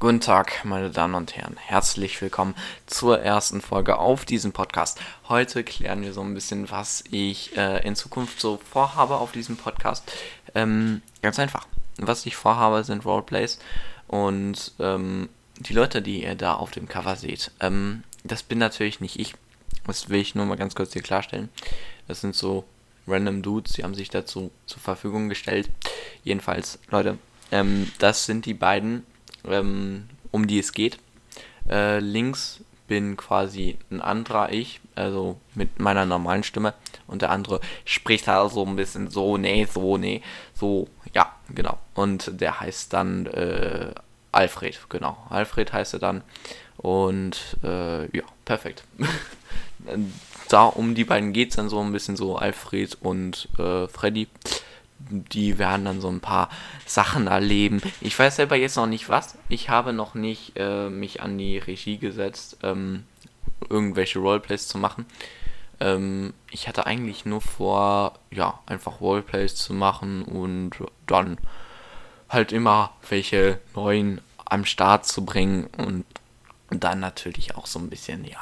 Guten Tag, meine Damen und Herren. Herzlich willkommen zur ersten Folge auf diesem Podcast. Heute klären wir so ein bisschen, was ich äh, in Zukunft so vorhabe auf diesem Podcast. Ähm, ganz einfach. Was ich vorhabe, sind Roleplays und ähm, die Leute, die ihr da auf dem Cover seht. Ähm, das bin natürlich nicht ich. Das will ich nur mal ganz kurz hier klarstellen. Das sind so random Dudes, die haben sich dazu zur Verfügung gestellt. Jedenfalls, Leute, ähm, das sind die beiden ähm, um die es geht. Äh, links bin quasi ein anderer Ich, also mit meiner normalen Stimme. Und der andere spricht halt so ein bisschen so, nee, so, nee, so, ja, genau. Und der heißt dann äh, Alfred, genau. Alfred heißt er dann. Und äh, ja, perfekt. da um die beiden geht es dann so ein bisschen so Alfred und äh, Freddy die werden dann so ein paar Sachen erleben. Ich weiß selber jetzt noch nicht was. Ich habe noch nicht äh, mich an die Regie gesetzt, ähm, irgendwelche Roleplays zu machen. Ähm, ich hatte eigentlich nur vor, ja, einfach Roleplays zu machen und dann halt immer welche neuen am Start zu bringen und dann natürlich auch so ein bisschen, ja,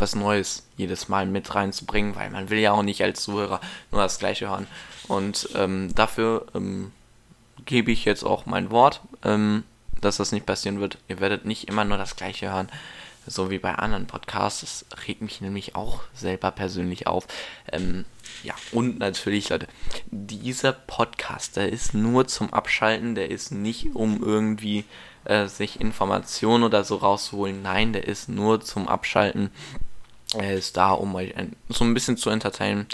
was Neues jedes Mal mit reinzubringen, weil man will ja auch nicht als Zuhörer nur das Gleiche hören. Und ähm, dafür ähm, gebe ich jetzt auch mein Wort, ähm, dass das nicht passieren wird. Ihr werdet nicht immer nur das Gleiche hören, so wie bei anderen Podcasts. Das regt mich nämlich auch selber persönlich auf. Ähm, ja, und natürlich, Leute, dieser Podcast, der ist nur zum Abschalten, der ist nicht um irgendwie äh, sich Informationen oder so rauszuholen. Nein, der ist nur zum Abschalten. Er ist da, um euch ein, so ein bisschen zu entertainen.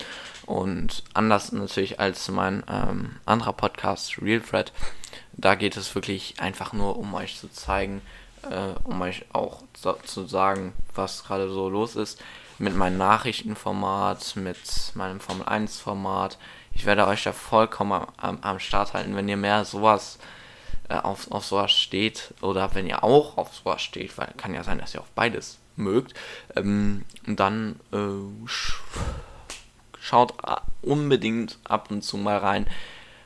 Und anders natürlich als mein ähm, anderer Podcast, Real Thread, da geht es wirklich einfach nur um euch zu zeigen, äh, um euch auch so, zu sagen, was gerade so los ist. Mit meinem Nachrichtenformat, mit meinem Formel 1 Format. Ich werde euch da vollkommen am, am Start halten, wenn ihr mehr sowas äh, auf, auf sowas steht oder wenn ihr auch auf sowas steht, weil kann ja sein, dass ihr auf beides mögt, ähm, dann äh, sch schaut unbedingt ab und zu mal rein.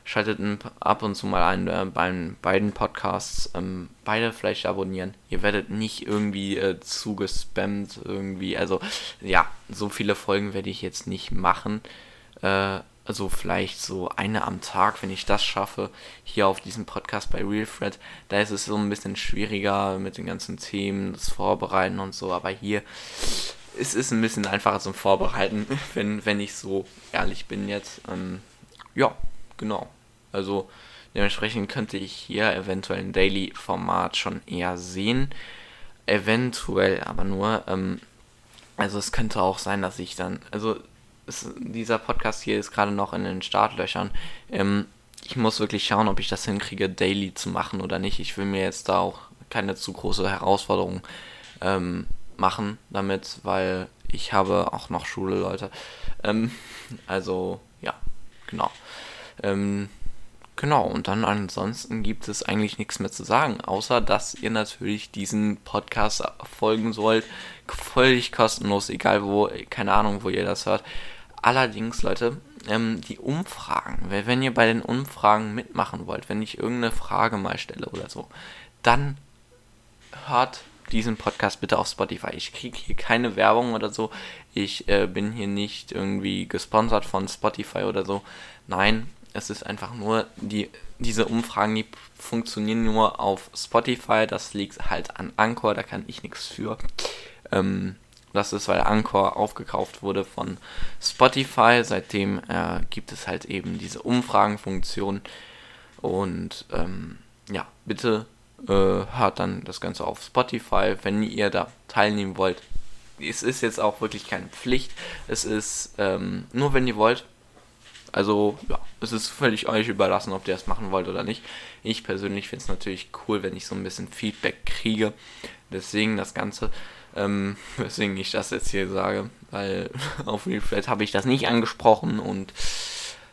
Schaltet ab und zu mal ein äh, bei beiden Podcasts. Ähm, beide vielleicht abonnieren. Ihr werdet nicht irgendwie äh, zugespammt irgendwie. Also ja, so viele Folgen werde ich jetzt nicht machen. Äh, also vielleicht so eine am Tag, wenn ich das schaffe, hier auf diesem Podcast bei Real Thread. Da ist es so ein bisschen schwieriger mit den ganzen Themen, das Vorbereiten und so, aber hier ist es ein bisschen einfacher zum Vorbereiten, wenn, wenn ich so ehrlich bin jetzt. Ähm, ja, genau. Also dementsprechend könnte ich hier eventuell ein Daily-Format schon eher sehen. Eventuell aber nur. Ähm, also es könnte auch sein, dass ich dann, also ist, dieser Podcast hier ist gerade noch in den Startlöchern. Ähm, ich muss wirklich schauen, ob ich das hinkriege, daily zu machen oder nicht. Ich will mir jetzt da auch keine zu große Herausforderung ähm, machen damit, weil ich habe auch noch Schule, Leute. Ähm, also, ja, genau. Ähm, genau, und dann ansonsten gibt es eigentlich nichts mehr zu sagen, außer dass ihr natürlich diesen Podcast folgen sollt. Völlig kostenlos, egal wo, keine Ahnung, wo ihr das hört. Allerdings, Leute, ähm, die Umfragen, wenn ihr bei den Umfragen mitmachen wollt, wenn ich irgendeine Frage mal stelle oder so, dann hört diesen Podcast bitte auf Spotify. Ich kriege hier keine Werbung oder so. Ich äh, bin hier nicht irgendwie gesponsert von Spotify oder so. Nein, es ist einfach nur die diese Umfragen, die funktionieren nur auf Spotify. Das liegt halt an Anchor, da kann ich nichts für. Ähm, das ist, weil Anchor aufgekauft wurde von Spotify. Seitdem äh, gibt es halt eben diese Umfragenfunktion. Und ähm, ja, bitte äh, hört dann das Ganze auf Spotify, wenn ihr da teilnehmen wollt. Es ist jetzt auch wirklich keine Pflicht. Es ist ähm, nur, wenn ihr wollt. Also, ja, es ist völlig euch überlassen, ob ihr das machen wollt oder nicht. Ich persönlich finde es natürlich cool, wenn ich so ein bisschen Feedback kriege. Deswegen das Ganze. Ähm, weswegen ich das jetzt hier sage, weil auf Reflat habe ich das nicht angesprochen und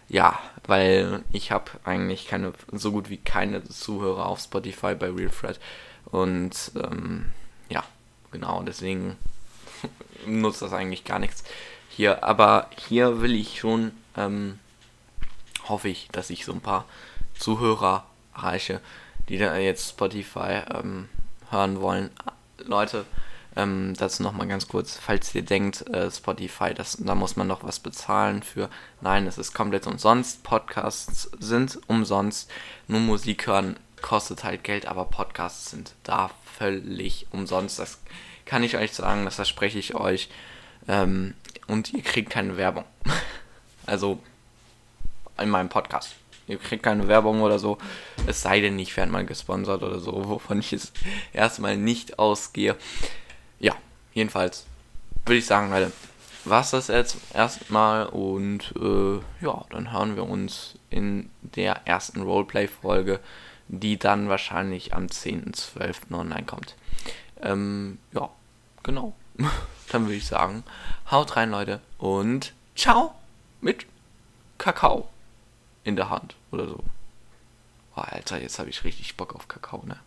ja, weil ich habe eigentlich keine, so gut wie keine Zuhörer auf Spotify bei RealFred und ähm, ja, genau, deswegen nutzt das eigentlich gar nichts hier, aber hier will ich schon, ähm, hoffe ich, dass ich so ein paar Zuhörer erreiche, die da jetzt Spotify ähm, hören wollen. Leute, ähm, dazu nochmal ganz kurz, falls ihr denkt, äh, Spotify, das, da muss man noch was bezahlen für. Nein, es ist komplett umsonst. Podcasts sind umsonst. Nur Musik hören kostet halt Geld, aber Podcasts sind da völlig umsonst. Das kann ich euch sagen, das verspreche ich euch. Ähm, und ihr kriegt keine Werbung. also in meinem Podcast. Ihr kriegt keine Werbung oder so. Es sei denn, ich werde mal gesponsert oder so, wovon ich es erstmal nicht ausgehe. Ja, jedenfalls würde ich sagen, Leute, was das jetzt erstmal und äh, ja, dann hören wir uns in der ersten Roleplay-Folge, die dann wahrscheinlich am 10.12. online kommt. Ähm, ja, genau. dann würde ich sagen, haut rein, Leute, und ciao mit Kakao in der Hand oder so. Oh, Alter, jetzt habe ich richtig Bock auf Kakao, ne?